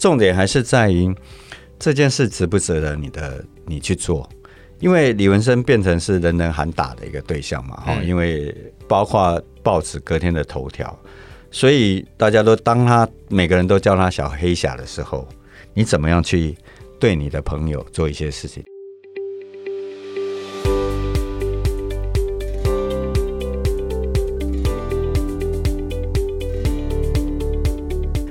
重点还是在于这件事值不值得你的你去做，因为李文生变成是人人喊打的一个对象嘛，哈、嗯，因为包括报纸隔天的头条，所以大家都当他每个人都叫他小黑侠的时候，你怎么样去对你的朋友做一些事情？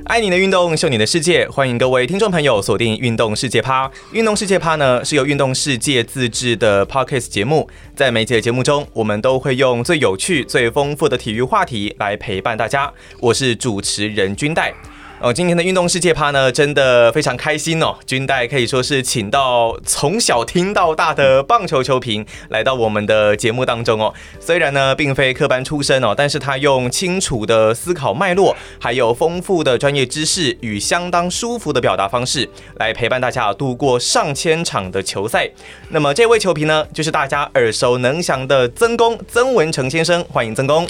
爱你的运动，秀你的世界，欢迎各位听众朋友锁定《运动世界趴》。《运动世界趴》呢是由运动世界自制的 Podcast 节目，在每节节目中，我们都会用最有趣、最丰富的体育话题来陪伴大家。我是主持人君代。哦，今天的运动世界趴呢，真的非常开心哦！军代可以说是请到从小听到大的棒球球评来到我们的节目当中哦。虽然呢，并非科班出身哦，但是他用清楚的思考脉络，还有丰富的专业知识与相当舒服的表达方式，来陪伴大家度过上千场的球赛。那么，这位球评呢，就是大家耳熟能详的曾公曾文成先生，欢迎曾公。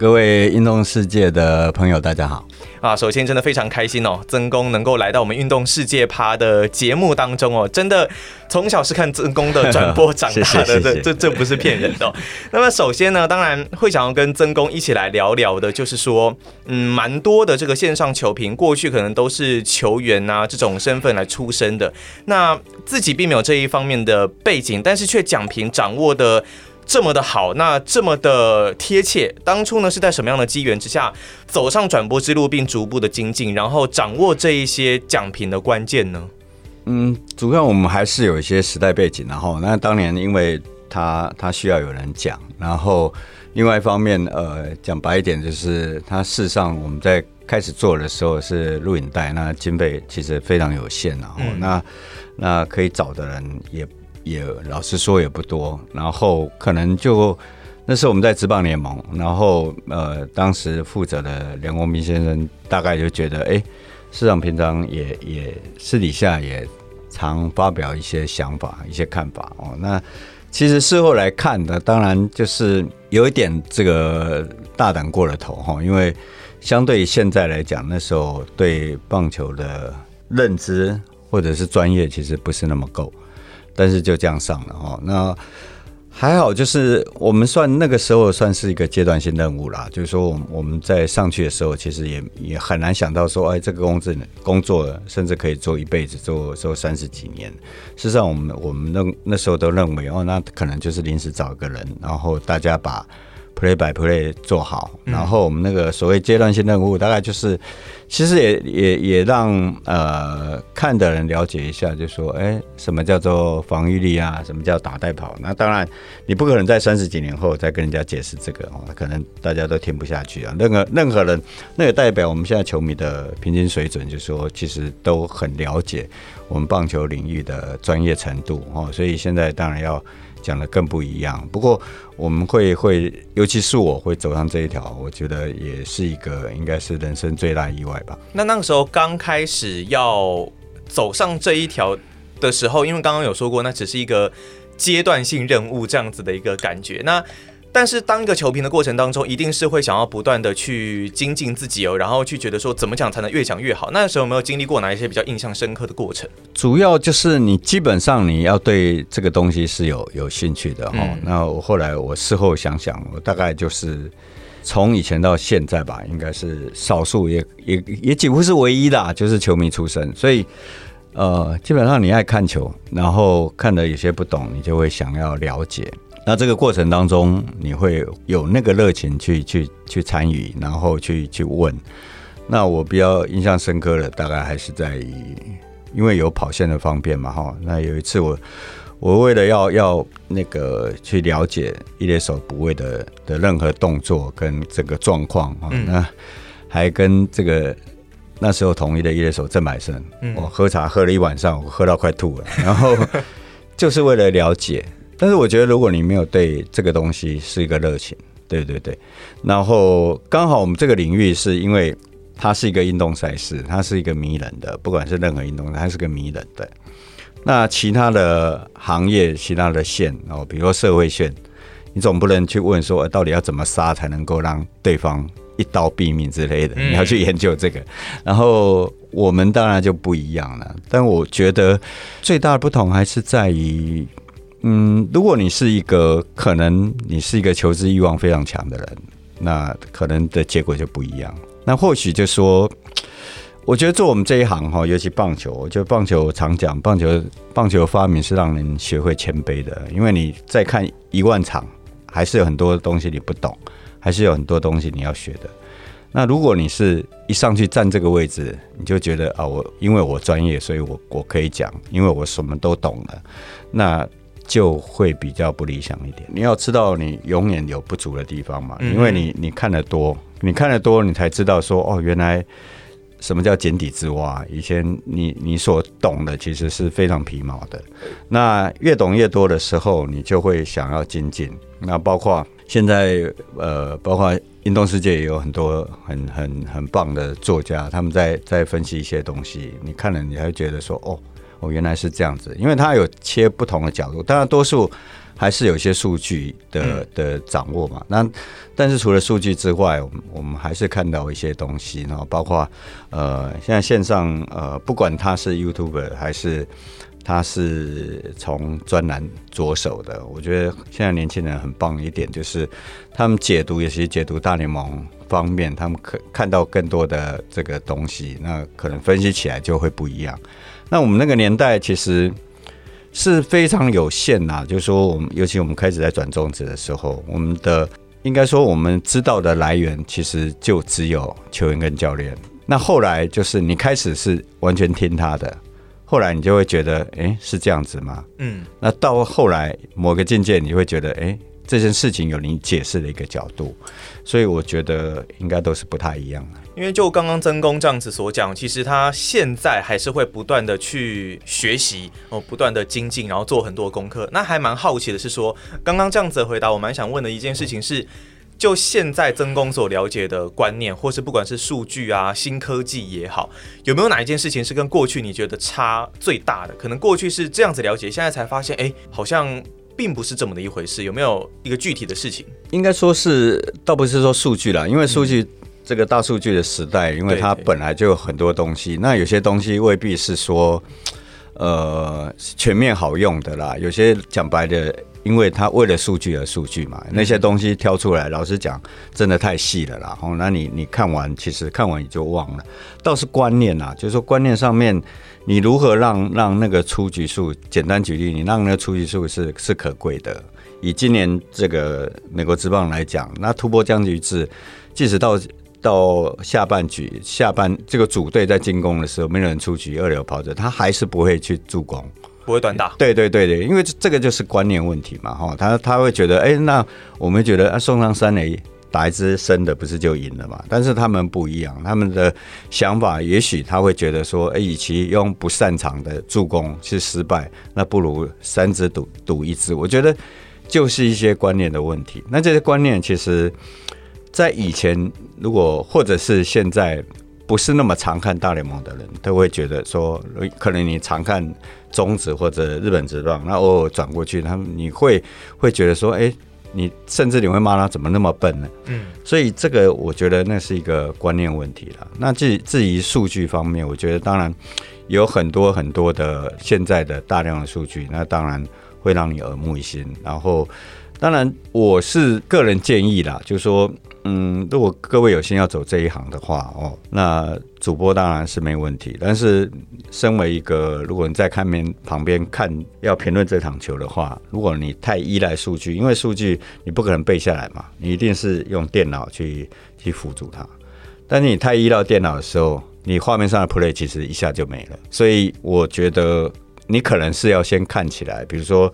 各位运动世界的朋友，大家好啊！首先，真的非常开心哦，曾公能够来到我们运动世界趴的节目当中哦，真的从小是看曾公的转播长大的，这这这不是骗人的哦。那么，首先呢，当然会想要跟曾公一起来聊聊的，就是说，嗯，蛮多的这个线上球评，过去可能都是球员啊这种身份来出身的，那自己并没有这一方面的背景，但是却讲评掌握的。这么的好，那这么的贴切，当初呢是在什么样的机缘之下走上转播之路，并逐步的精进，然后掌握这一些奖评的关键呢？嗯，主要我们还是有一些时代背景，然后那当年因为他他需要有人讲，然后另外一方面，呃，讲白一点就是，他事实上我们在开始做的时候是录影带，那经费其实非常有限，然后、嗯、那那可以找的人也。也老实说也不多，然后可能就那时候我们在职棒联盟，然后呃，当时负责的梁国明先生大概就觉得，哎，市长平常也也私底下也常发表一些想法、一些看法哦。那其实事后来看的，当然就是有一点这个大胆过了头哈，因为相对于现在来讲，那时候对棒球的认知或者是专业其实不是那么够。但是就这样上了哈，那还好，就是我们算那个时候算是一个阶段性任务啦。就是说，我们我们在上去的时候，其实也也很难想到说，哎，这个工作工作甚至可以做一辈子，做做三十几年。事实上，我们我们那那时候都认为，哦，那可能就是临时找一个人，然后大家把。Play by play 做好，然后我们那个所谓阶段性任务，大概就是，其实也也也让呃看的人了解一下，就说，哎，什么叫做防御力啊？什么叫打带跑？那当然，你不可能在三十几年后再跟人家解释这个哦，可能大家都听不下去啊。任何任何人，那也代表我们现在球迷的平均水准，就说其实都很了解我们棒球领域的专业程度哦，所以现在当然要。讲的更不一样，不过我们会会，尤其是我会走上这一条，我觉得也是一个应该是人生最大意外吧。那那个时候刚开始要走上这一条的时候，因为刚刚有说过，那只是一个阶段性任务这样子的一个感觉。那但是当一个球评的过程当中，一定是会想要不断的去精进自己哦，然后去觉得说怎么讲才能越讲越好。那时候有没有经历过哪一些比较印象深刻的过程？主要就是你基本上你要对这个东西是有有兴趣的哈、嗯。那我后来我事后想想，我大概就是从以前到现在吧，应该是少数也也也几乎是唯一的，就是球迷出身。所以呃，基本上你爱看球，然后看的有些不懂，你就会想要了解。那这个过程当中，你会有那个热情去去去参与，然后去去问。那我比较印象深刻的，大概还是在于，因为有跑线的方便嘛，哈。那有一次我我为了要要那个去了解一垒手补位的的任何动作跟这个状况啊，那还跟这个那时候统一的一垒手郑百胜，我喝茶喝了一晚上，我喝到快吐了，然后 就是为了了解。但是我觉得，如果你没有对这个东西是一个热情，对对对，然后刚好我们这个领域是因为它是一个运动赛事，它是一个迷人的，不管是任何运动，它是个迷人的。那其他的行业、其他的线哦，比如说社会线，你总不能去问说，到底要怎么杀才能够让对方一刀毙命之类的，你要去研究这个。然后我们当然就不一样了。但我觉得最大的不同还是在于，嗯，如果你是一个可能你是一个求知欲望非常强的人，那可能的结果就不一样。那或许就说。我觉得做我们这一行哈，尤其棒球，我觉得棒球我常讲，棒球棒球发明是让人学会谦卑的，因为你再看一万场，还是有很多东西你不懂，还是有很多东西你要学的。那如果你是一上去站这个位置，你就觉得啊，我因为我专业，所以我我可以讲，因为我什么都懂了，那就会比较不理想一点。你要知道，你永远有不足的地方嘛，因为你你看得多，你看得多，你才知道说哦，原来。什么叫井底之蛙？以前你你所懂的其实是非常皮毛的。那越懂越多的时候，你就会想要精进。那包括现在呃，包括运动世界也有很多很很很棒的作家，他们在在分析一些东西。你看了，你还觉得说，哦，哦，原来是这样子，因为他有切不同的角度。当然，多数。还是有一些数据的的掌握嘛，那但是除了数据之外，我们我们还是看到一些东西，然后包括呃，现在线上呃，不管他是 YouTuber 还是他是从专栏着手的，我觉得现在年轻人很棒一点，就是他们解读，也是解读大联盟方面，他们可看到更多的这个东西，那可能分析起来就会不一样。那我们那个年代其实。是非常有限呐，就是说，我们尤其我们开始在转中职的时候，我们的应该说我们知道的来源其实就只有球员跟教练。那后来就是你开始是完全听他的，后来你就会觉得，哎，是这样子吗？嗯。那到后来某个境界，你会觉得，哎。这件事情有你解释的一个角度，所以我觉得应该都是不太一样的。因为就刚刚曾公这样子所讲，其实他现在还是会不断的去学习哦，不断的精进，然后做很多功课。那还蛮好奇的是说，刚刚这样子的回答，我蛮想问的一件事情是，就现在曾公所了解的观念，或是不管是数据啊、新科技也好，有没有哪一件事情是跟过去你觉得差最大的？可能过去是这样子了解，现在才发现，哎，好像。并不是这么的一回事，有没有一个具体的事情？应该说是，倒不是说数据啦，因为数据这个大数据的时代，因为它本来就有很多东西，那有些东西未必是说呃全面好用的啦。有些讲白的，因为它为了数据而数据嘛，那些东西挑出来，老实讲，真的太细了啦。哦，那你你看完，其实看完你就忘了。倒是观念啦，就是说观念上面。你如何让让那个出局数？简单举例，你让那个出局数是是可贵的。以今年这个美国之棒来讲，那突破僵局制，即使到到下半局、下半这个主队在进攻的时候，没有人出局，二流跑者，他还是不会去助攻，不会短打。对对对对，因为这个就是观念问题嘛，哈，他他会觉得，哎，那我们觉得啊，送上三垒。打一支深的不是就赢了嘛？但是他们不一样，他们的想法也许他会觉得说，哎，与其用不擅长的助攻去失败，那不如三支赌赌一支。我觉得就是一些观念的问题。那这些观念其实，在以前如果或者是现在不是那么常看大联盟的人，都会觉得说，可能你常看中职或者日本职棒，那偶尔转过去，他们你会会觉得说，哎。你甚至你会骂他怎么那么笨呢？嗯，所以这个我觉得那是一个观念问题了。那至至于数据方面，我觉得当然有很多很多的现在的大量的数据，那当然会让你耳目一新。然后，当然我是个人建议啦，就是说。嗯，如果各位有心要走这一行的话，哦，那主播当然是没问题。但是，身为一个，如果你在看边旁边看要评论这场球的话，如果你太依赖数据，因为数据你不可能背下来嘛，你一定是用电脑去去辅助它。但是你太依赖电脑的时候，你画面上的 play 其实一下就没了。所以我觉得你可能是要先看起来，比如说。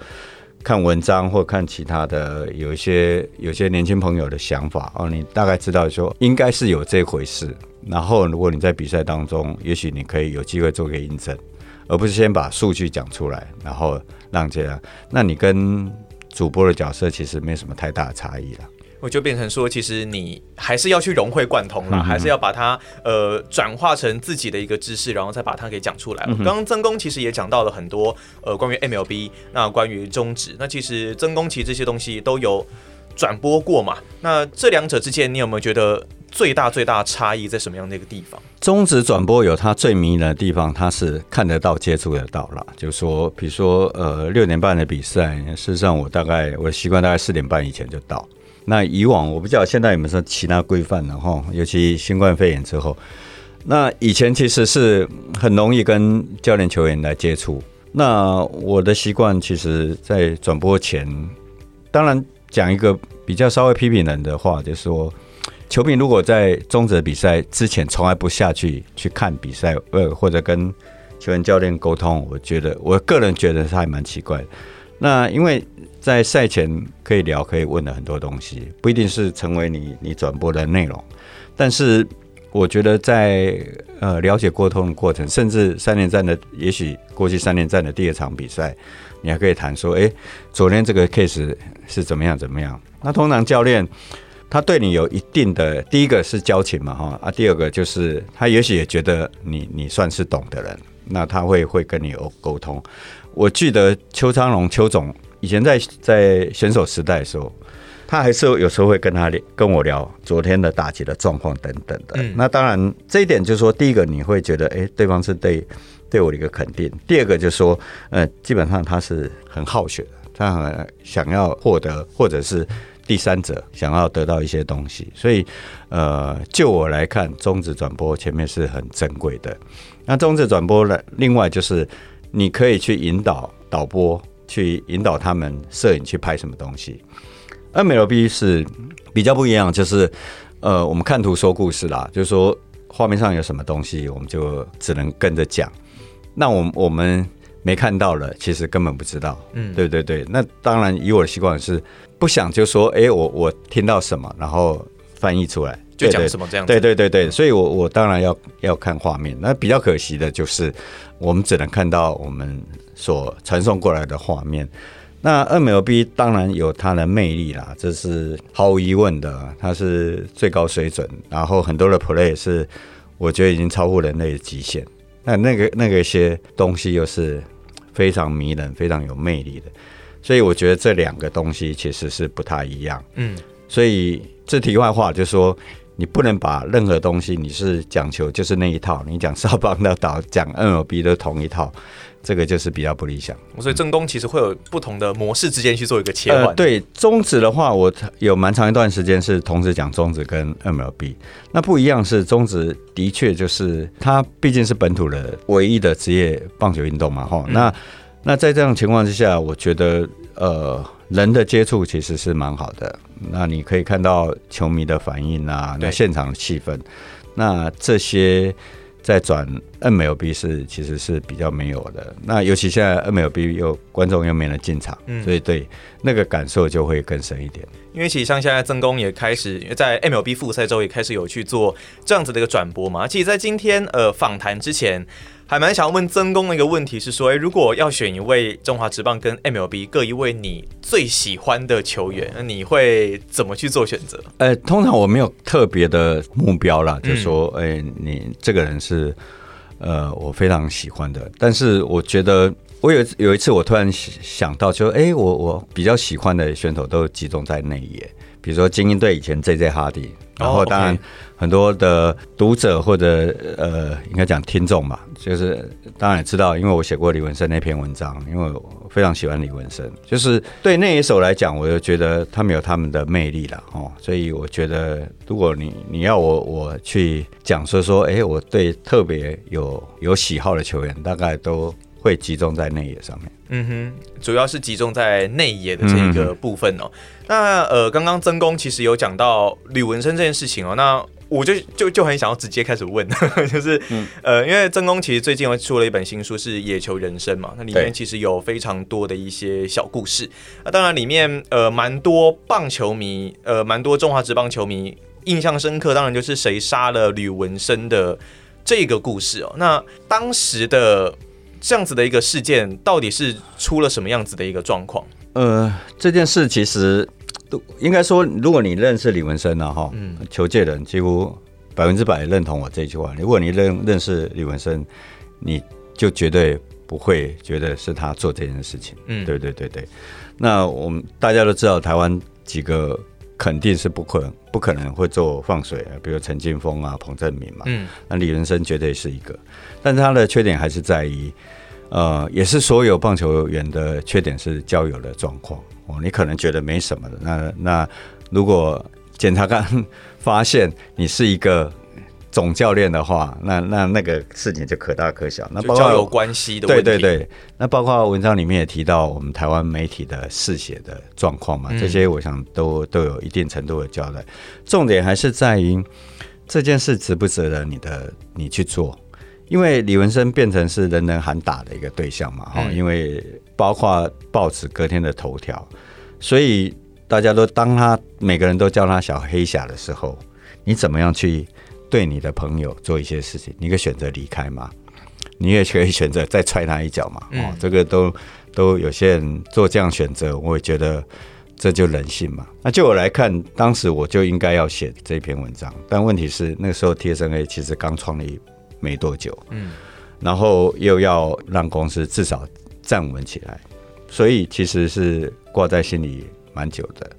看文章或看其他的，有一些有些年轻朋友的想法哦，你大概知道说应该是有这回事。然后，如果你在比赛当中，也许你可以有机会做个印证，而不是先把数据讲出来，然后让这样。那你跟主播的角色其实没什么太大的差异了。我就变成说，其实你还是要去融会贯通啦，还是要把它呃转化成自己的一个知识，然后再把它给讲出来。刚刚曾公其实也讲到了很多呃关于 MLB，那关于中职，那其实曾公其实这些东西都有转播过嘛。那这两者之间，你有没有觉得最大最大的差异在什么样的一个地方？中职转播有它最迷人的地方，它是看得到、接触得到了。就是说，比如说，呃，六点半的比赛，事实上我大概我的习惯大概四点半以前就到。那以往我不知道现在有没有说其他规范，了哈尤其新冠肺炎之后，那以前其实是很容易跟教练、球员来接触。那我的习惯，其实在转播前，当然讲一个比较稍微批评人的话，就是说。球迷如果在终止比赛之前从来不下去去看比赛，呃，或者跟球员教练沟通，我觉得我个人觉得他还蛮奇怪的。那因为在赛前可以聊，可以问的很多东西，不一定是成为你你转播的内容。但是我觉得在呃了解沟通的过程，甚至三连战的，也许过去三连战的第二场比赛，你还可以谈说，哎，昨天这个 case 是怎么样怎么样？那通常教练。他对你有一定的，第一个是交情嘛，哈啊，第二个就是他也许也觉得你你算是懂的人，那他会会跟你有沟通。我记得邱昌龙邱总以前在在选手时代的时候，他还是有时候会跟他跟我聊昨天的打击的状况等等的。嗯、那当然这一点就是说，第一个你会觉得，哎，对方是对对我的一个肯定；第二个就是说，呃，基本上他是很好学的，他很想要获得或者是。第三者想要得到一些东西，所以，呃，就我来看，中止转播前面是很珍贵的。那中止转播呢，另外就是你可以去引导导播，去引导他们摄影去拍什么东西。MLB 是比较不一样，就是呃，我们看图说故事啦，就是说画面上有什么东西，我们就只能跟着讲。那我们我们。没看到了，其实根本不知道。嗯，对对对。那当然，以我的习惯是不想就说，哎，我我听到什么，然后翻译出来就讲什么这样子。对对对对，所以我我当然要要看画面。那比较可惜的就是，我们只能看到我们所传送过来的画面。那 MLB 当然有它的魅力啦，这是毫无疑问的，它是最高水准。然后很多的 play 是我觉得已经超乎人类的极限。那那个那个一些东西又是。非常迷人，非常有魅力的，所以我觉得这两个东西其实是不太一样。嗯，所以这题外话就是说，你不能把任何东西，你是讲求就是那一套，你讲少棒的岛，讲 MLB 都同一套。这个就是比较不理想，所以正宫其实会有不同的模式之间去做一个切换。呃、对，中职的话，我有蛮长一段时间是同时讲中职跟 MLB。那不一样是中职的确就是它毕竟是本土的唯一的职业棒球运动嘛，哈、嗯。那那在这样情况之下，我觉得呃人的接触其实是蛮好的。那你可以看到球迷的反应啊，那现场的气氛，那这些。在转 MLB 是其实是比较没有的，那尤其现在 MLB 又观众又没能进场，嗯，所以对那个感受就会更深一点。因为其实像现在曾工也开始在 MLB 复赛周也开始有去做这样子的一个转播嘛。其实，在今天呃访谈之前。还蛮想要问曾公的一个问题是说，诶，如果要选一位中华职棒跟 MLB 各一位你最喜欢的球员，那你会怎么去做选择？呃，通常我没有特别的目标啦，就是说，哎，你这个人是呃我非常喜欢的。但是我觉得我有有一次我突然想到就，就哎，我我比较喜欢的选手都集中在内野，比如说精英队以前 JJ 哈迪，然后当然。Oh. 很多的读者或者呃，应该讲听众吧，就是当然也知道，因为我写过李文生那篇文章，因为我非常喜欢李文生，就是对那一首来讲，我就觉得他们有他们的魅力了哦，所以我觉得，如果你你要我我去讲说说，哎，我对特别有有喜好的球员，大概都会集中在内野上面。嗯哼，主要是集中在内野的这一个部分哦。嗯、那呃，刚刚曾公其实有讲到吕文生这件事情哦，那。我就就就很想要直接开始问，就是，嗯、呃，因为曾公其实最近又出了一本新书，是《野球人生》嘛，那里面其实有非常多的一些小故事。那当然里面呃蛮多棒球迷，呃蛮多中华职棒球迷印象深刻，当然就是谁杀了吕文生的这个故事哦。那当时的这样子的一个事件，到底是出了什么样子的一个状况？呃，这件事其实。都应该说，如果你认识李文生呢，哈，嗯，求界人几乎百分之百认同我这句话。如果你认认识李文生，你就绝对不会觉得是他做这件事情。嗯，对对对对。那我们大家都知道，台湾几个肯定是不可能不可能会做放水啊，比如陈金峰啊、彭振明嘛，嗯，那李云生绝对是一个，但是他的缺点还是在于，呃，也是所有棒球员的缺点是交友的状况哦。你可能觉得没什么的，那那如果检察官 发现你是一个。总教练的话，那那那个事情就可大可小。那包括交友关系的问题，对对对。那包括文章里面也提到我们台湾媒体的嗜血的状况嘛，这些我想都都有一定程度的交代。重点还是在于这件事值不值得你的你去做，因为李文生变成是人人喊打的一个对象嘛，哈。因为包括报纸隔天的头条，所以大家都当他每个人都叫他小黑侠的时候，你怎么样去？对你的朋友做一些事情，你可以选择离开吗？你也可以选择再踹他一脚嘛。哦，这个都都有些人做这样选择，我也觉得这就人性嘛。那就我来看，当时我就应该要写这篇文章，但问题是那个时候 TSNA 其实刚创立没多久，嗯，然后又要让公司至少站稳起来，所以其实是挂在心里蛮久的。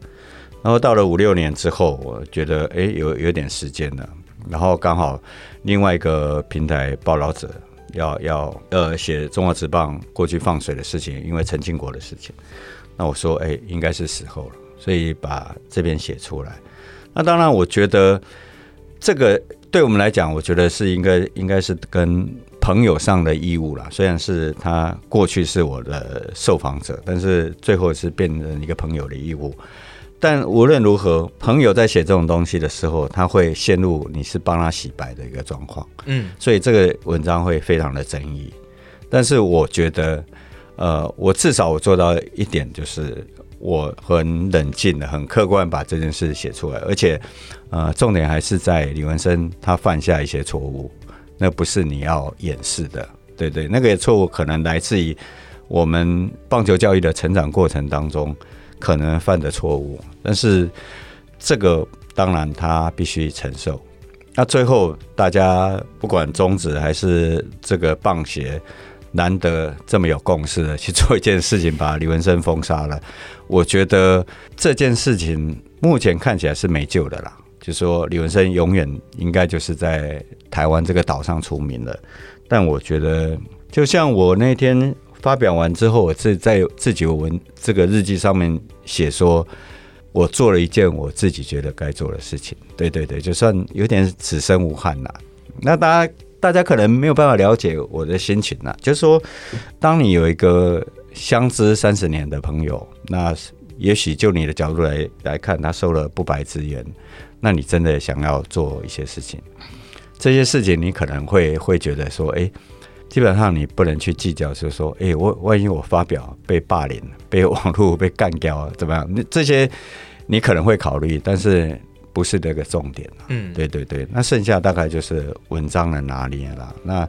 然后到了五六年之后，我觉得哎，有有点时间了。然后刚好另外一个平台报道者要要呃写中华职棒过去放水的事情，因为陈清国的事情，那我说哎，应该是时候了，所以把这边写出来。那当然，我觉得这个对我们来讲，我觉得是应该应该是跟朋友上的义务啦。虽然是他过去是我的受访者，但是最后是变成一个朋友的义务。但无论如何，朋友在写这种东西的时候，他会陷入你是帮他洗白的一个状况，嗯，所以这个文章会非常的争议。但是我觉得，呃，我至少我做到一点，就是我很冷静的、很客观把这件事写出来，而且，呃，重点还是在李文生他犯下一些错误，那不是你要掩饰的，对对，那个错误可能来自于我们棒球教育的成长过程当中。可能犯的错误，但是这个当然他必须承受。那最后大家不管中止还是这个棒协，难得这么有共识的去做一件事情，把李文生封杀了。我觉得这件事情目前看起来是没救的啦，就说李文生永远应该就是在台湾这个岛上出名了。但我觉得，就像我那天。发表完之后，我自在自己文这个日记上面写说，我做了一件我自己觉得该做的事情。对对对，就算有点此生无憾啦。那大家大家可能没有办法了解我的心情啦。就是说，当你有一个相知三十年的朋友，那也许就你的角度来来看，他受了不白之冤，那你真的想要做一些事情，这些事情你可能会会觉得说，哎。基本上你不能去计较，就是说，哎，我万一我发表被霸凌、被网络被干掉啊，怎么样？那这些你可能会考虑，但是不是这个重点。嗯，对对对。那剩下大概就是文章的拿捏了？那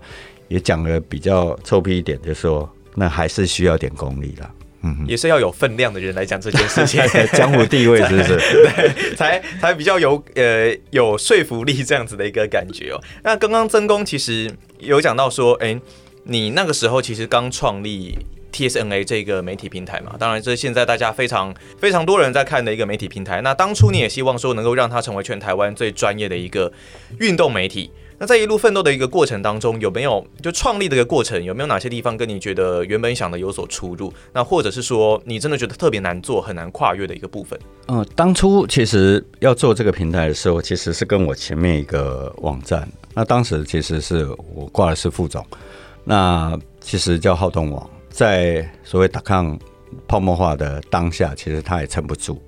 也讲的比较臭屁一点，就是说，那还是需要点功力了。嗯，也是要有分量的人来讲这件事情，江湖地位是不是？对，才才比较有呃有说服力这样子的一个感觉哦。那刚刚曾公其实有讲到说，哎、欸，你那个时候其实刚创立 TSNA 这个媒体平台嘛，当然这是现在大家非常非常多人在看的一个媒体平台。那当初你也希望说能够让它成为全台湾最专业的一个运动媒体。那在一路奋斗的一个过程当中，有没有就创立的一个过程，有没有哪些地方跟你觉得原本想的有所出入？那或者是说，你真的觉得特别难做、很难跨越的一个部分？嗯，当初其实要做这个平台的时候，其实是跟我前面一个网站。那当时其实是我挂的是副总，那其实叫好动网，在所谓打抗泡沫化的当下，其实他也撑不住。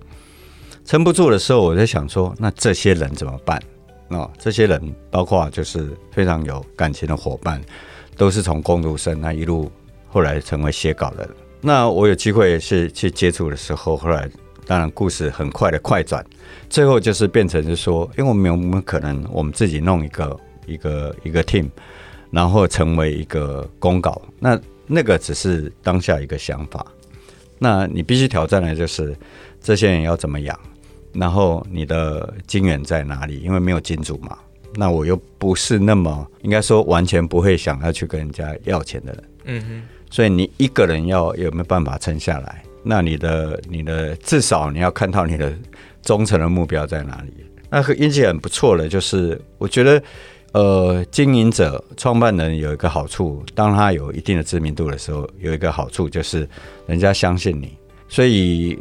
撑不住的时候，我在想说，那这些人怎么办？哦，这些人包括就是非常有感情的伙伴，都是从工读生那一路后来成为写稿人。那我有机会是去接触的时候，后来当然故事很快的快转，最后就是变成是说，因为我们有没有可能我们自己弄一个一个一个 team，然后成为一个公稿？那那个只是当下一个想法。那你必须挑战的就是这些人要怎么养？然后你的金源在哪里？因为没有金主嘛，那我又不是那么应该说完全不会想要去跟人家要钱的人。嗯哼，所以你一个人要有没有办法撑下来？那你的你的至少你要看到你的忠诚的目标在哪里。那运气很不错的，就是我觉得，呃，经营者、创办人有一个好处，当他有一定的知名度的时候，有一个好处就是人家相信你。所以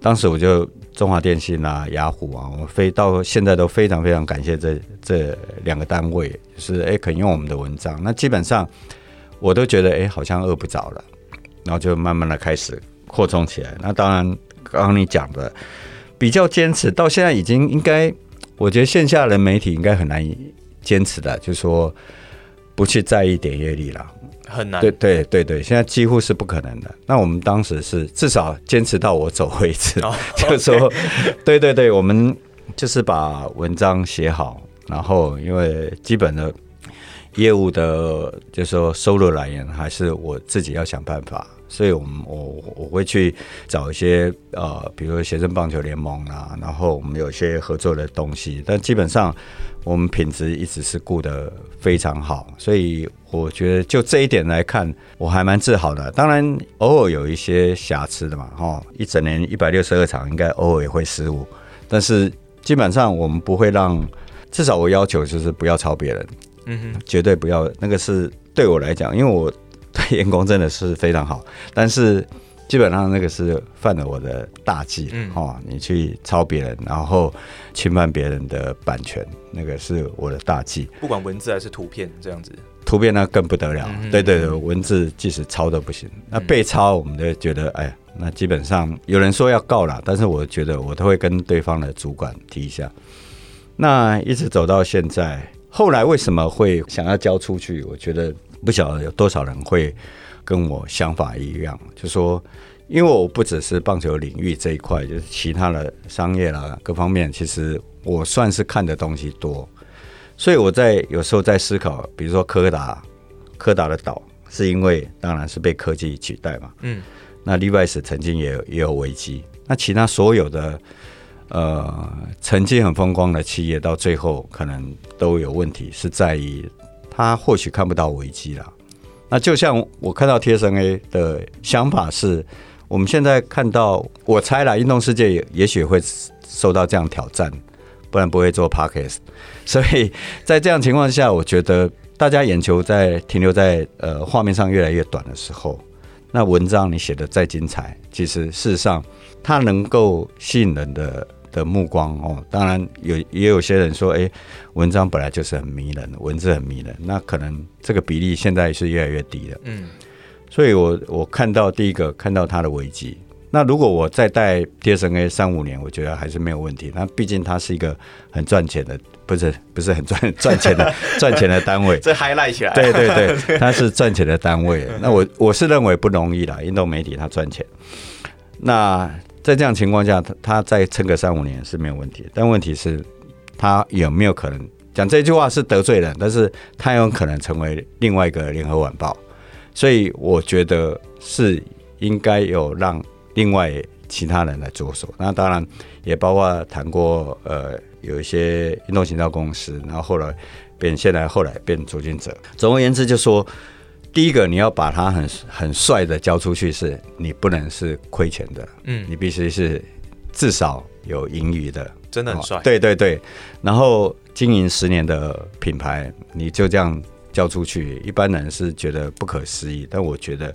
当时我就中华电信啊、雅虎啊，我非到现在都非常非常感谢这这两个单位，就是哎肯用我们的文章。那基本上我都觉得哎好像饿不着了，然后就慢慢的开始扩充起来。那当然刚刚你讲的比较坚持，到现在已经应该。我觉得线下的媒体应该很难以坚持的，就是说不去在意点阅率了，很难。对对对对，现在几乎是不可能的。那我们当时是至少坚持到我走为止，哦、就是说、对对对，我们就是把文章写好，然后因为基本的业务的，就是说收入来源还是我自己要想办法。所以，我们我我会去找一些呃，比如说学生棒球联盟啊，然后我们有一些合作的东西，但基本上我们品质一直是顾得非常好，所以我觉得就这一点来看，我还蛮自豪的。当然，偶尔有一些瑕疵的嘛，哈，一整年一百六十二场，应该偶尔也会失误，但是基本上我们不会让，至少我要求就是不要抄别人，嗯哼，绝对不要，那个是对我来讲，因为我。对 员工真的是非常好，但是基本上那个是犯了我的大忌，嗯，哦，你去抄别人，然后侵犯别人的版权，那个是我的大忌。不管文字还是图片，这样子，图片那更不得了。嗯、对对对，文字即使抄都不行。那被抄，我们就觉得，哎，那基本上有人说要告了，但是我觉得我都会跟对方的主管提一下。那一直走到现在，后来为什么会想要交出去？我觉得。不晓得有多少人会跟我想法一样，就说，因为我不只是棒球领域这一块，就是其他的商业啦，各方面，其实我算是看的东西多，所以我在有时候在思考，比如说柯达，柯达的倒是因为当然是被科技取代嘛，嗯，那 Levi's 曾经也有也有危机，那其他所有的呃曾经很风光的企业，到最后可能都有问题，是在于。他或许看不到危机了，那就像我看到 TSA 的想法是，我们现在看到，我猜了，运动世界也也许会受到这样挑战，不然不会做 Podcast。所以在这样情况下，我觉得大家眼球在停留在呃画面上越来越短的时候，那文章你写的再精彩，其实事实上它能够吸引人的。的目光哦，当然有也有些人说，哎，文章本来就是很迷人，文字很迷人，那可能这个比例现在是越来越低了。嗯，所以我我看到第一个看到他的危机，那如果我再带 TSNA 三五年，我觉得还是没有问题。那毕竟它是一个很赚钱的，不是不是很赚 赚钱的 赚钱的单位。这 highlight 起来，对对对，它是赚钱的单位。那我我是认为不容易啦，运动媒体它赚钱。那在这样情况下，他他再撑个三五年是没有问题，但问题是，他有没有可能讲这句话是得罪人，但是他有可能成为另外一个联合晚报，所以我觉得是应该有让另外其他人来着手。那当然也包括谈过，呃，有一些运动行销公司，然后后来变现在后来变主经者。总而言之，就说。第一个，你要把它很很帅的交出去，是你不能是亏钱的，嗯，你必须是至少有盈余的，真的很帅，对对对。然后经营十年的品牌，你就这样交出去，一般人是觉得不可思议，但我觉得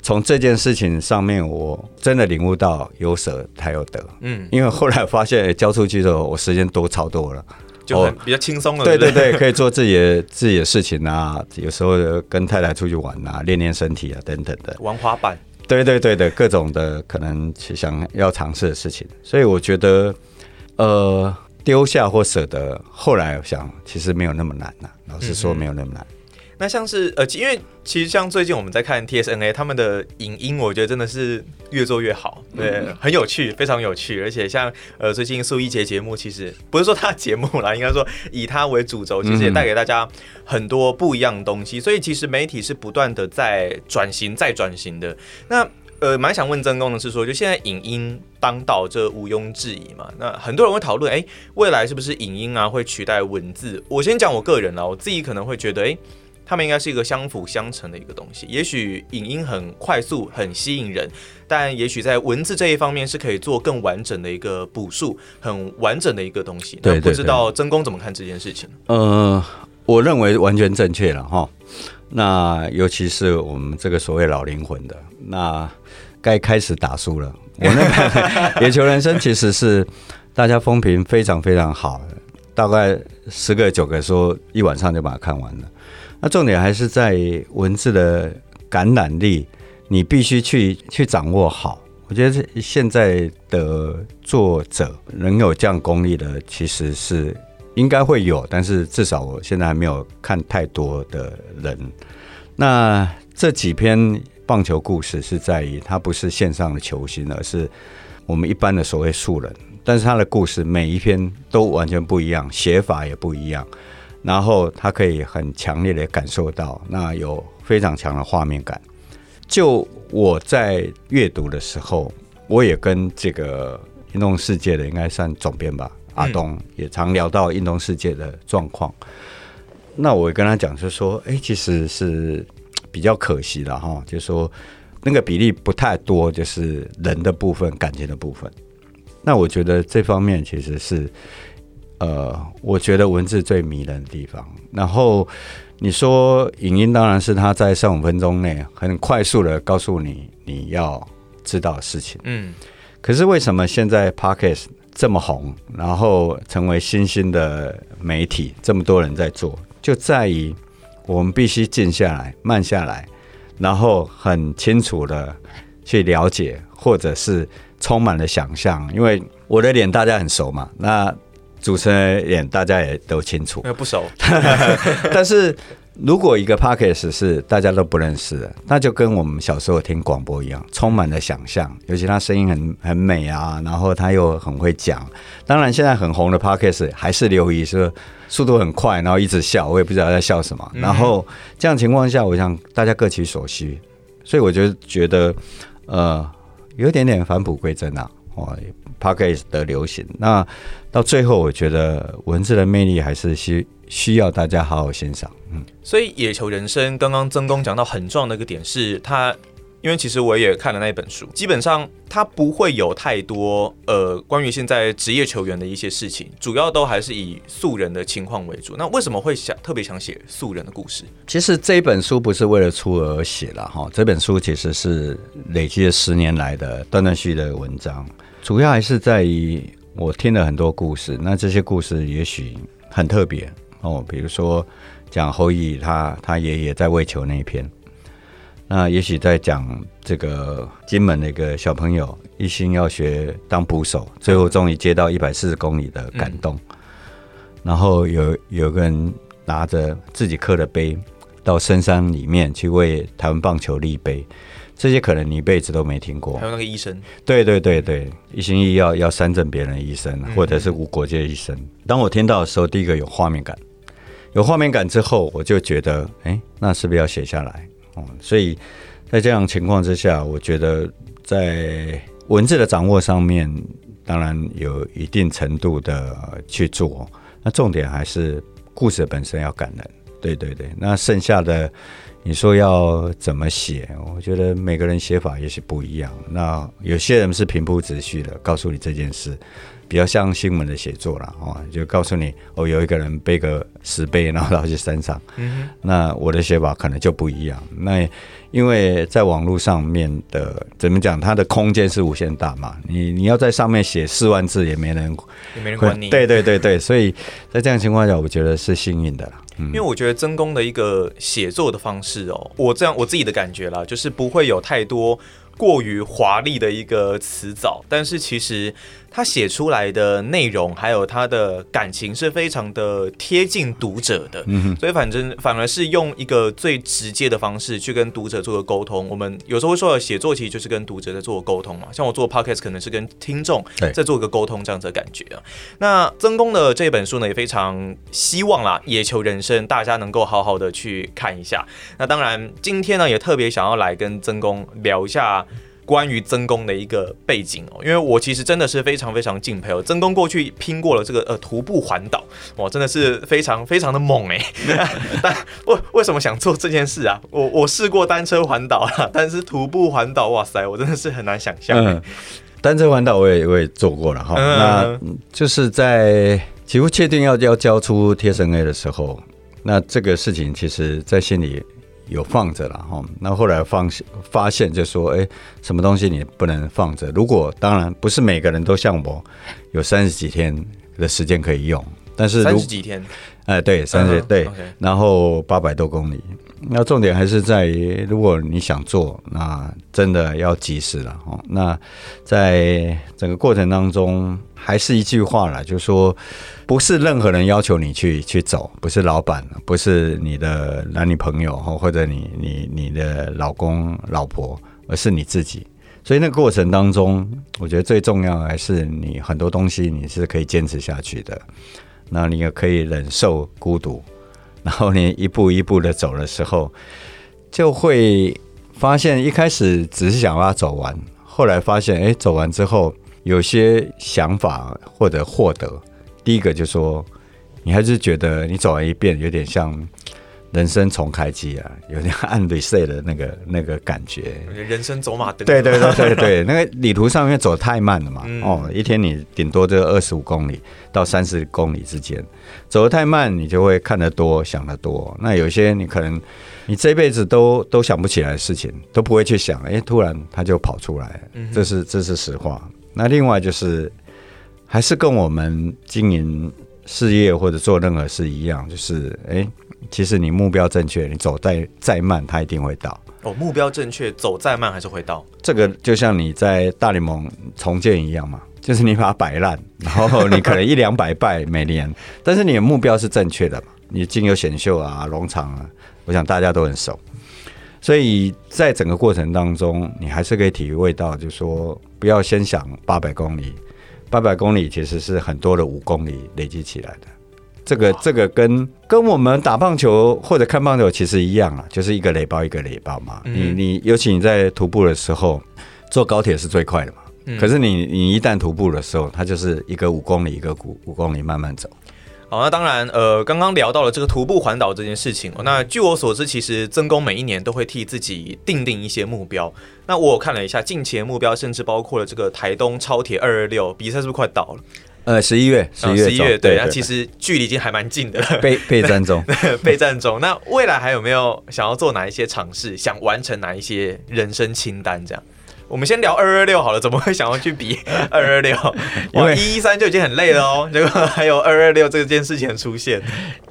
从这件事情上面，我真的领悟到有舍才有得，嗯，因为后来发现交出去之后，我时间多超多了。就比较轻松了，对对对，可以做自己的 自己的事情啊，有时候跟太太出去玩啊，练练身体啊，等等的。玩滑板，对对对的，各种的可能想要尝试的事情。所以我觉得，呃，丢下或舍得，后来我想其实没有那么难呐、啊。老实说，没有那么难。嗯那像是呃，因为其实像最近我们在看 TSNA 他们的影音，我觉得真的是越做越好，对，很有趣，非常有趣。而且像呃，最近苏一杰节目，其实不是说他的节目啦，应该说以他为主轴，其实也带给大家很多不一样的东西。所以其实媒体是不断的在转型、再转型的。那呃，蛮想问曾工的是说，就现在影音当道，这毋庸置疑嘛。那很多人会讨论，哎，未来是不是影音啊会取代文字？我先讲我个人啦，我自己可能会觉得，哎。他们应该是一个相辅相成的一个东西。也许影音很快速、很吸引人，但也许在文字这一方面是可以做更完整的一个补述，很完整的一个东西。对，不知道曾公怎么看这件事情？呃，我认为完全正确了哈。那尤其是我们这个所谓老灵魂的，那该开始打书了。我那个 《野球人生》其实是大家风评非常非常好，大概十个九个说一晚上就把它看完了。那重点还是在文字的感染力，你必须去去掌握好。我觉得现在的作者能有这样功力的，其实是应该会有，但是至少我现在还没有看太多的人。那这几篇。棒球故事是在于，他不是线上的球星，而是我们一般的所谓素人。但是他的故事每一篇都完全不一样，写法也不一样。然后他可以很强烈的感受到，那有非常强的画面感。就我在阅读的时候，我也跟这个运动世界的应该算总编吧，阿东也常聊到运动世界的状况。那我跟他讲，就说，哎，其实是。比较可惜的哈，就是说那个比例不太多，就是人的部分、感情的部分。那我觉得这方面其实是，呃，我觉得文字最迷人的地方。然后你说影音，当然是他在三五分钟内很快速的告诉你你要知道的事情。嗯。可是为什么现在 Podcast 这么红，然后成为新兴的媒体，这么多人在做，就在于。我们必须静下来，慢下来，然后很清楚的去了解，或者是充满了想象。因为我的脸大家很熟嘛，那主持人脸大家也都清楚。不熟，但是。如果一个 podcast 是大家都不认识的，那就跟我们小时候听广播一样，充满了想象。尤其他声音很很美啊，然后他又很会讲。当然，现在很红的 podcast 还是刘仪，说速度很快，然后一直笑，我也不知道在笑什么。然后这样情况下，我想大家各取所需，所以我就觉得呃，有点点返璞归真啊。哦，podcast 的流行，那到最后，我觉得文字的魅力还是需需要大家好好欣赏。嗯，所以《野球人生》刚刚曾公讲到很重要的一个点是，他因为其实我也看了那本书，基本上他不会有太多呃关于现在职业球员的一些事情，主要都还是以素人的情况为主。那为什么会想特别想写素人的故事？其实这一本书不是为了出而写了哈，这本书其实是累积了十年来的断断续续的文章，主要还是在于我听了很多故事，那这些故事也许很特别哦，比如说。讲侯乙他他爷爷在喂球那一篇，那也许在讲这个金门那个小朋友一心要学当捕手，最后终于接到一百四十公里的感动。然后有有个人拿着自己刻的碑到深山里面去为台湾棒球立碑，这些可能你一辈子都没听过。还有那个医生，对对对对，一心一意要要三振别人的医生，或者是无国界医生。当我听到的时候，第一个有画面感。有画面感之后，我就觉得，哎，那是不是要写下来？哦，所以在这样情况之下，我觉得在文字的掌握上面，当然有一定程度的去做。那重点还是故事本身要感人。对对对，那剩下的你说要怎么写？我觉得每个人写法也许不一样。那有些人是平铺直叙的，告诉你这件事。比较像新闻的写作了哦，就告诉你哦，有一个人背个石碑，然后到去山上。嗯，那我的写法可能就不一样。那因为在网络上面的怎么讲，它的空间是无限大嘛。你你要在上面写四万字，也没人也没人管你。对对对对，所以在这样情况下，我觉得是幸运的啦。嗯，因为我觉得曾公的一个写作的方式哦，我这样我自己的感觉啦，就是不会有太多过于华丽的一个词藻，但是其实。他写出来的内容，还有他的感情是非常的贴近读者的，嗯，所以反正反而是用一个最直接的方式去跟读者做个沟通。我们有时候会说，写作其实就是跟读者在做沟通嘛。像我做 podcast 可能是跟听众在做一个沟通这样子的感觉啊。那曾公的这本书呢，也非常希望啦，《野球人生》大家能够好好的去看一下。那当然，今天呢，也特别想要来跟曾公聊一下。关于曾公的一个背景哦，因为我其实真的是非常非常敬佩哦，曾公过去拼过了这个呃徒步环岛，哇，真的是非常非常的猛哎！但为为什么想做这件事啊？我我试过单车环岛了，但是徒步环岛，哇塞，我真的是很难想象。嗯，单车环岛我也我也做过了哈，嗯、那就是在几乎确定要要交出 TSNA 的时候，那这个事情其实在心里。有放着了哈，那后来放发现就说，哎，什么东西你不能放着？如果当然不是每个人都像我，有三十几天的时间可以用，但是三十几天，哎，对，三十对，然后八百多公里。那重点还是在于，如果你想做，那真的要及时了哈。那在整个过程当中，还是一句话了，就是说，不是任何人要求你去去走，不是老板，不是你的男女朋友或者你你你的老公老婆，而是你自己。所以那个过程当中，我觉得最重要还是你很多东西你是可以坚持下去的，那你也可以忍受孤独。然后你一步一步的走的时候，就会发现一开始只是想把它走完，后来发现，哎，走完之后有些想法或者获得。第一个就说，你还是觉得你走完一遍有点像。人生重开机啊，有点按 reset 的那个那个感觉。人生走马灯。对对对对对，那个旅途上面走太慢了嘛。嗯、哦，一天你顶多就二十五公里到三十公里之间，走得太慢，你就会看得多，想得多。那有些你可能你这辈子都都想不起来的事情，都不会去想，哎，突然它就跑出来，这是这是实话。那另外就是，还是跟我们经营事业或者做任何事一样，就是哎。其实你目标正确，你走再再慢，它一定会到。哦，目标正确，走再慢还是会到。这个就像你在大联盟重建一样嘛，就是你把它摆烂，然后你可能一两百败每年，但是你的目标是正确的嘛。你进有选秀啊、农场啊，我想大家都很熟，所以在整个过程当中，你还是可以体会到，就是说不要先想八百公里，八百公里其实是很多的五公里累积起来的。这个这个跟跟我们打棒球或者看棒球其实一样啊，就是一个垒包一个垒包嘛。你你尤其你在徒步的时候，坐高铁是最快的嘛。可是你你一旦徒步的时候，它就是一个五公里一个五五公里慢慢走。好，那当然，呃，刚刚聊到了这个徒步环岛这件事情。那据我所知，其实曾公每一年都会替自己定定一些目标。那我看了一下近期的目标，甚至包括了这个台东超铁二二六比赛，是不是快到了？呃，十一月，十一月，十一月，对，那其实距离已经还蛮近的了。备备战中，备战中。那未来还有没有想要做哪一些尝试？想完成哪一些人生清单？这样，我们先聊二二六好了。怎么会想要去比 二二六？因为一一三就已经很累了哦，结果还有二二六这件事情出现。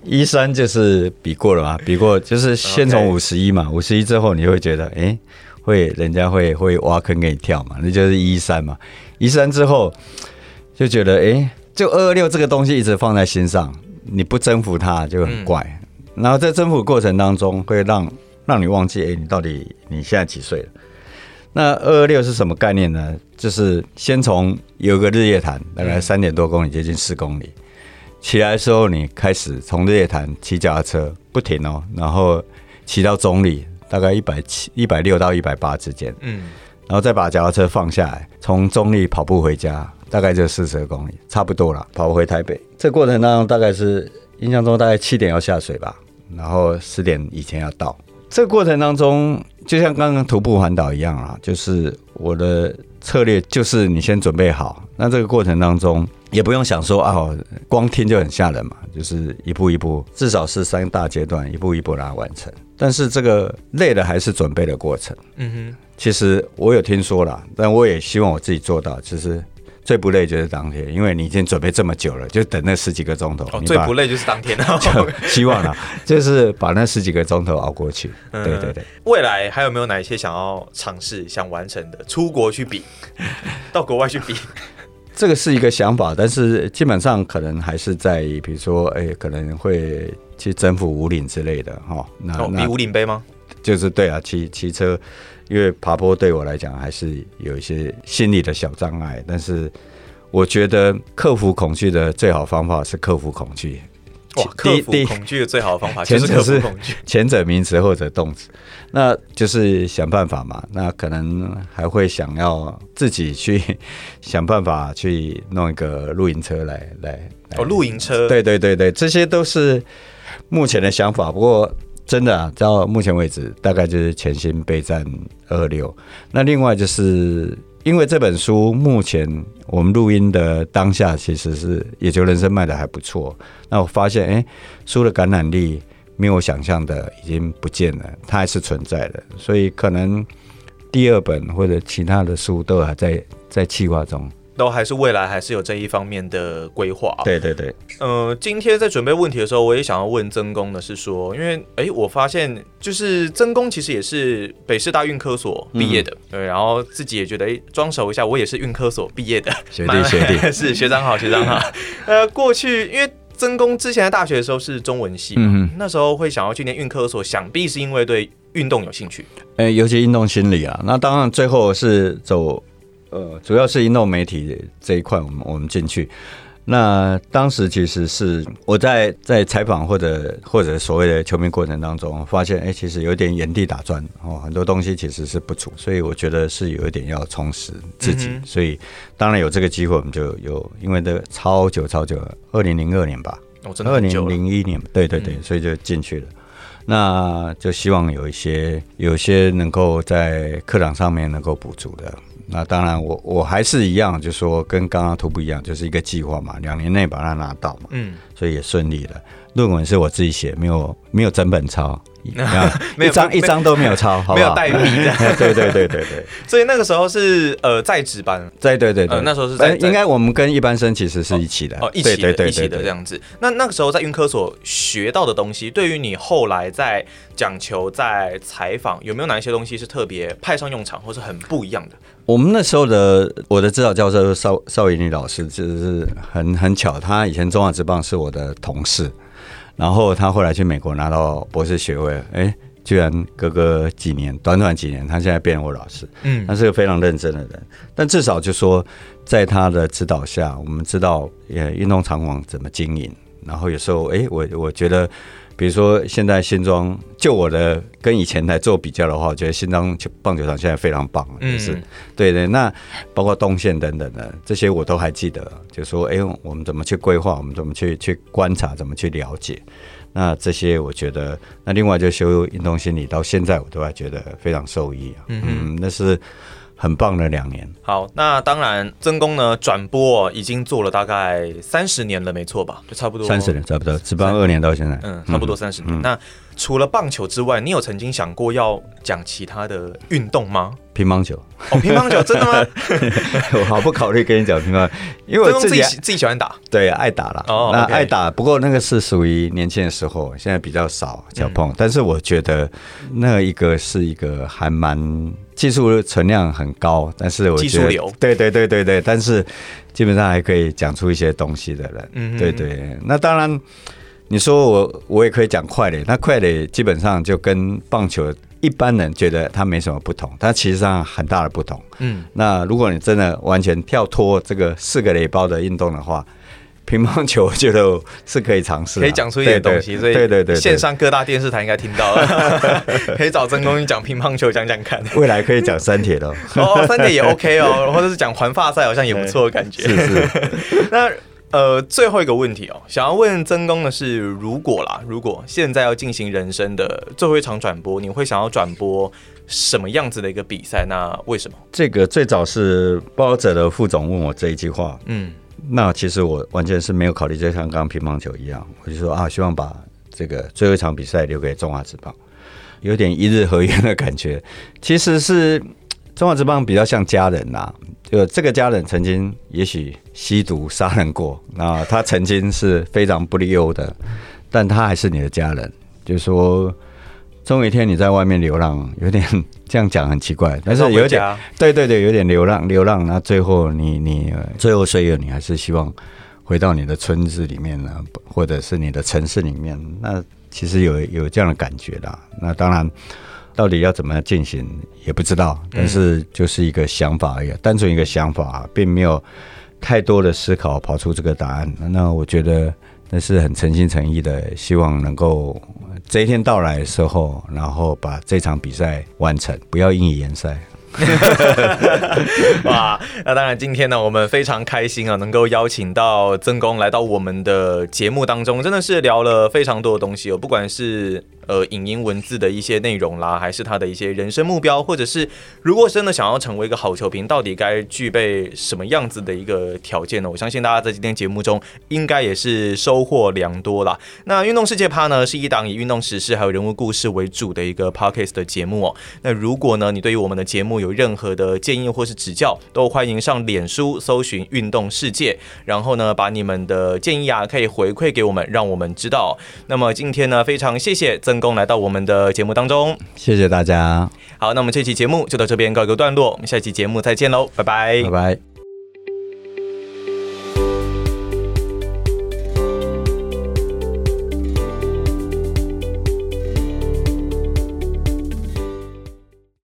一三就是比过了嘛，比过就是先从五十一嘛，五十一之后你会觉得，哎、欸，会人家会会挖坑给你跳嘛，那就是一三嘛。一三之后。就觉得哎、欸，就二二六这个东西一直放在心上，你不征服它就很怪。嗯、然后在征服过程当中，会让让你忘记哎、欸，你到底你现在几岁了？那二二六是什么概念呢？就是先从有个日月潭，大概三点多公里，接近四公里，起来的时候你开始从日月潭骑脚踏车不停哦，然后骑到中坜，大概一百七、一百六到一百八之间，嗯，然后再把脚踏车放下来，从中坜跑步回家。大概就四十二公里，差不多了。跑回台北，这过程当中大概是印象中大概七点要下水吧，然后十点以前要到。这个过程当中，就像刚刚徒步环岛一样啊，就是我的策略就是你先准备好。那这个过程当中也不用想说啊，光听就很吓人嘛，就是一步一步，至少是三大阶段，一步一步让它完成。但是这个累的还是准备的过程。嗯哼，其实我有听说了，但我也希望我自己做到，其实。最不累就是当天，因为你已经准备这么久了，就等那十几个钟头。哦，最不累就是当天了。希望啊，就是把那十几个钟头熬过去。对对对。未来还有没有哪一些想要尝试、想完成的？出国去比，到国外去比，这个是一个想法，但是基本上可能还是在，比如说，哎，可能会去征服五岭之类的哈。那、哦、比五岭杯吗？就是对啊，骑骑车。因为爬坡对我来讲还是有一些心理的小障碍，但是我觉得克服恐惧的最好方法是克服恐惧，哇，克服恐惧的最好的方法，前者是恐惧，前者名词或者动词，那就是想办法嘛。那可能还会想要自己去 想办法去弄一个露营车来来。来哦，露营车，对对对对，这些都是目前的想法。不过真的啊，到目前为止，大概就是潜心备战二六。那另外就是。因为这本书目前我们录音的当下，其实是《野球人生》卖的还不错。那我发现，哎，书的感染力没有我想象的已经不见了，它还是存在的。所以可能第二本或者其他的书都还在在计划中。都还是未来还是有这一方面的规划。对对对。呃，今天在准备问题的时候，我也想要问曾公的是说，因为哎，我发现就是曾公其实也是北师大运科所毕业的，嗯、对，然后自己也觉得哎，装熟一下，我也是运科所毕业的，学弟学弟 是学长好学长好。呃，过去因为曾公之前在大学的时候是中文系嘛，嗯、那时候会想要去念运科所，想必是因为对运动有兴趣。哎，尤其运动心理啊，那当然最后是走。呃，主要是运动媒体这一块，我们我们进去。那当时其实是我在在采访或者或者所谓的球迷过程当中，发现哎、欸，其实有点原地打转哦，很多东西其实是不足，所以我觉得是有一点要充实自己。嗯、所以当然有这个机会，我们就有因为的超久超久，二零零二年吧，二零零一年，对对对，嗯、所以就进去了。那就希望有一些有一些能够在课堂上面能够补足的。那当然我，我我还是一样，就是说跟刚刚图不一样，就是一个计划嘛，两年内把它拿到嘛，嗯，所以也顺利了。论文是我自己写，没有没有整本抄。没有一张一张都没有抄？没有代笔的。对对对对对。所以那个时候是呃在职班。对对对对。那时候是在应该我们跟一般生其实是一起的。哦，一起的，一起的这样子。那那个时候在运科所学到的东西，对于你后来在讲求、在采访，有没有哪一些东西是特别派上用场，或是很不一样的？我们那时候的我的指导教授邵邵云丽老师，就是很很巧，他以前中华职棒是我的同事。然后他后来去美国拿到博士学位，哎，居然隔个几年，短短几年，他现在变成我老师。嗯，他是个非常认真的人，但至少就说，在他的指导下，我们知道呃运动场馆怎么经营。然后有时候，哎，我我觉得。比如说，现在新庄，就我的跟以前来做比较的话，我觉得新庄棒球场现在非常棒，就是、嗯、对对。那包括动线等等的这些，我都还记得。就说，哎，我们怎么去规划？我们怎么去去观察？怎么去了解？那这些，我觉得，那另外就修运动心理，到现在我都还觉得非常受益啊。嗯，嗯，那是。很棒的两年。好，那当然，曾公呢转播已经做了大概三十年了，没错吧？就差不多三十年，差不多，只办二年到现在，嗯，差不多三十年。嗯、那除了棒球之外，你有曾经想过要讲其他的运动吗？乒乓球。哦，乒乓球 真的吗？我毫不考虑跟你讲乒乓，因为我自己自己喜欢打，对，爱打了。哦，那爱打，不过那个是属于年轻的时候，现在比较少交碰。嗯、但是我觉得那一个是一个还蛮。技术存量很高，但是我觉得技术流，对对对对对，但是基本上还可以讲出一些东西的人，嗯哼，对对。那当然，你说我我也可以讲快垒，那快垒基本上就跟棒球一般人觉得它没什么不同，但其实上很大的不同。嗯，那如果你真的完全跳脱这个四个垒包的运动的话。乒乓球我觉得是可以尝试，可以讲出一点东西，所以对对对，线上各大电视台应该听到了，可以找曾公讲乒乓球讲讲看，未来可以讲三铁的哦，三铁也 OK 哦，或者是讲环发赛好像也不错的感觉。是是。那呃，最后一个问题哦，想要问曾公的是，如果啦，如果现在要进行人生的最后一场转播，你会想要转播什么样子的一个比赛？那为什么？这个最早是报导者的副总问我这一句话，嗯。那其实我完全是没有考虑，就像刚刚乒乓球一样，我就说啊，希望把这个最后一场比赛留给中华职棒，有点一日合约的感觉。其实是中华之棒比较像家人呐、啊，就这个家人曾经也许吸毒杀人过，那他曾经是非常不利优的，但他还是你的家人，就是说。终有一天你在外面流浪，有点 这样讲很奇怪，但是有点对对对，有点流浪流浪。那最后你你最后岁月，你还是希望回到你的村子里面呢，或者是你的城市里面。那其实有有这样的感觉的。那当然，到底要怎么样进行也不知道，但是就是一个想法而已，单纯一个想法，并没有太多的思考跑出这个答案。那我觉得。那是很诚心诚意的，希望能够这一天到来的时候，然后把这场比赛完成，不要因以言赛。哇，那当然，今天呢，我们非常开心啊，能够邀请到曾公来到我们的节目当中，真的是聊了非常多的东西哦，不管是。呃，影音文字的一些内容啦，还是他的一些人生目标，或者是如果真的想要成为一个好球评，到底该具备什么样子的一个条件呢？我相信大家在今天节目中应该也是收获良多啦。那运动世界趴呢，是一档以运动时事还有人物故事为主的一个 podcast 的节目哦。那如果呢，你对于我们的节目有任何的建议或是指教，都欢迎上脸书搜寻运动世界，然后呢，把你们的建议啊可以回馈给我们，让我们知道。那么今天呢，非常谢谢曾公来到我们的节目当中，谢谢大家。好，那我们这期节目就到这边告一个段落，我们下期节目再见喽，拜拜，拜拜。